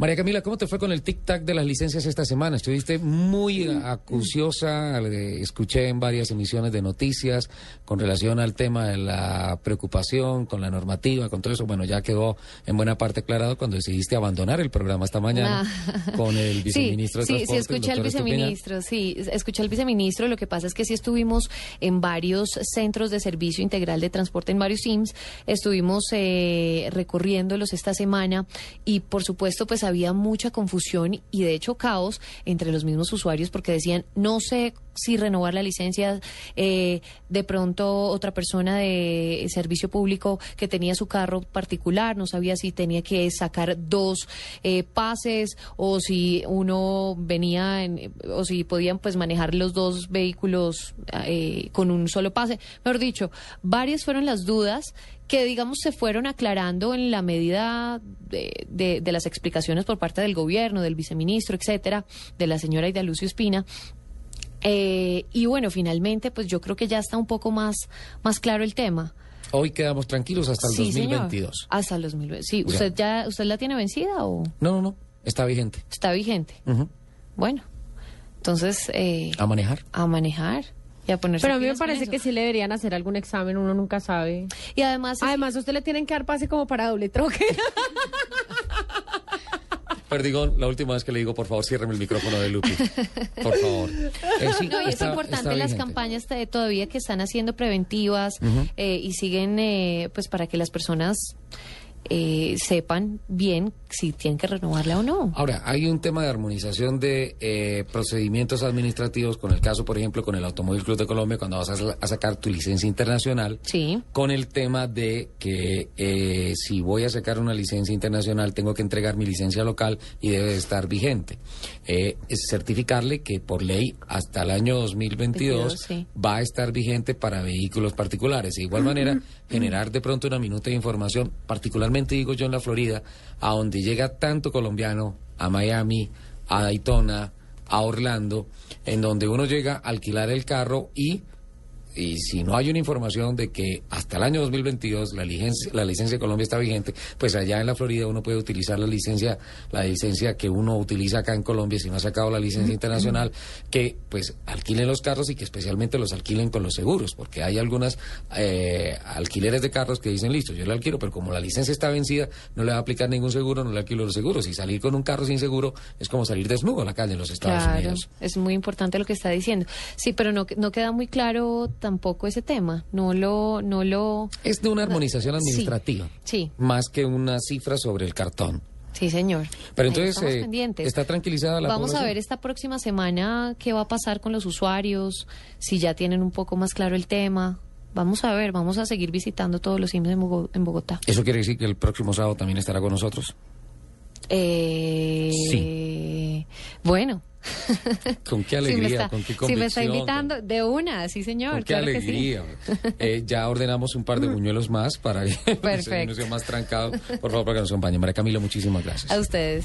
María Camila, ¿cómo te fue con el tic-tac de las licencias esta semana? Estuviste muy acuciosa, eh, escuché en varias emisiones de noticias con relación al tema de la preocupación con la normativa, con todo eso. Bueno, ya quedó en buena parte aclarado cuando decidiste abandonar el programa esta mañana Ah. con el viceministro sí, de sí, Transporte. sí, escuché al viceministro, sí, escuché al viceministro. Lo que pasa es que sí estuvimos en varios centros de servicio integral de transporte, en varios SIMS. Estuvimos eh, recorriéndolos esta semana y, por supuesto, pues había mucha confusión y, de hecho, caos entre los mismos usuarios porque decían, no sé si renovar la licencia, eh, de pronto otra persona de servicio público que tenía su carro particular, no sabía si tenía que sacar dos eh, pases o si uno venía en- o si podían pues manejar los dos vehículos eh, con un solo pase. Mejor dicho, varias fueron las dudas que digamos se fueron aclarando en la medida de, de- de las explicaciones por parte del gobierno, del viceministro, etcétera, de la señora Ida Lucio Espina. Eh, y bueno, finalmente, pues yo creo que ya está un poco más, más claro el tema. Hoy quedamos tranquilos hasta el sí, señor. 2022. Hasta el 2022. Sí, ¿usted ya usted la tiene vencida o No, no, no, está vigente. está vigente? Bueno, entonces eh, A manejar. a manejar y a ponerse Pero a mí me parece que sí le deberían hacer algún examen, uno nunca sabe. Y además, Además, a usted le tienen que dar pase como para doble troque. Perdigón, la última vez que le digo, por favor, ciérreme el micrófono de Lupi. Por favor. Eh, sí, No, y es está- importante está las campañas todavía que están haciendo preventivas eh, y siguen, eh, pues para que las personas eh, sepan bien si tienen que renovarla o no. Ahora, hay un tema de armonización de eh, procedimientos administrativos con el caso, por ejemplo, con el Automóvil Club de Colombia, cuando vas a, sa- a sacar tu licencia internacional, Sí. con el tema de que eh, si voy a sacar una licencia internacional, tengo que entregar mi licencia local y debe de estar vigente. Eh, es certificarle que por ley hasta el año 2022 22, sí. va a estar vigente para vehículos particulares. De igual manera, generar de pronto una minuta de información, digo yo en la Florida, a donde llega tanto colombiano, a Miami, a Daytona, a Orlando, en donde uno llega a alquilar el carro y y si no hay una información de que hasta el año 2022 la licencia, la licencia de Colombia está vigente, pues allá en la Florida uno puede utilizar la licencia, la licencia que uno utiliza acá en Colombia si no ha sacado la licencia internacional, que pues alquilen los carros y que especialmente los alquilen con los seguros, porque hay algunas eh, alquileres de carros que dicen listo, yo le alquilo, pero como la licencia está vencida, no le va a aplicar ningún seguro, no le alquilo los seguros. Y salir con un carro sin seguro es como salir desnudo a la calle en los Estados Claro, Unidos. es muy importante lo que está diciendo. Sí, pero no, no queda muy claro tampoco ese tema. No lo, no lo. Es de una armonización Sí. administrativa. Sí, más que una cifra sobre el cartón. sí, señor. Pero entonces eh, está tranquilizada la Vamos a ver esta próxima semana qué va a pasar con los usuarios, si ya tienen un poco más claro el tema. Vamos a ver, vamos a seguir visitando todos los IMSS en, Bogo- en Bogotá. ¿Eso quiere decir que el próximo sábado también estará con nosotros? Eh, Bueno. ¿Con qué alegría? está- ¿Con qué Si me está convicción? invitando, de una, sí señor. ¿Con qué claro que sí. alegría? Eh, ya ordenamos un par de buñuelos más para que no sea más trancado. Por favor, para que nos acompañe. María Camila, muchísimas gracias. A ustedes.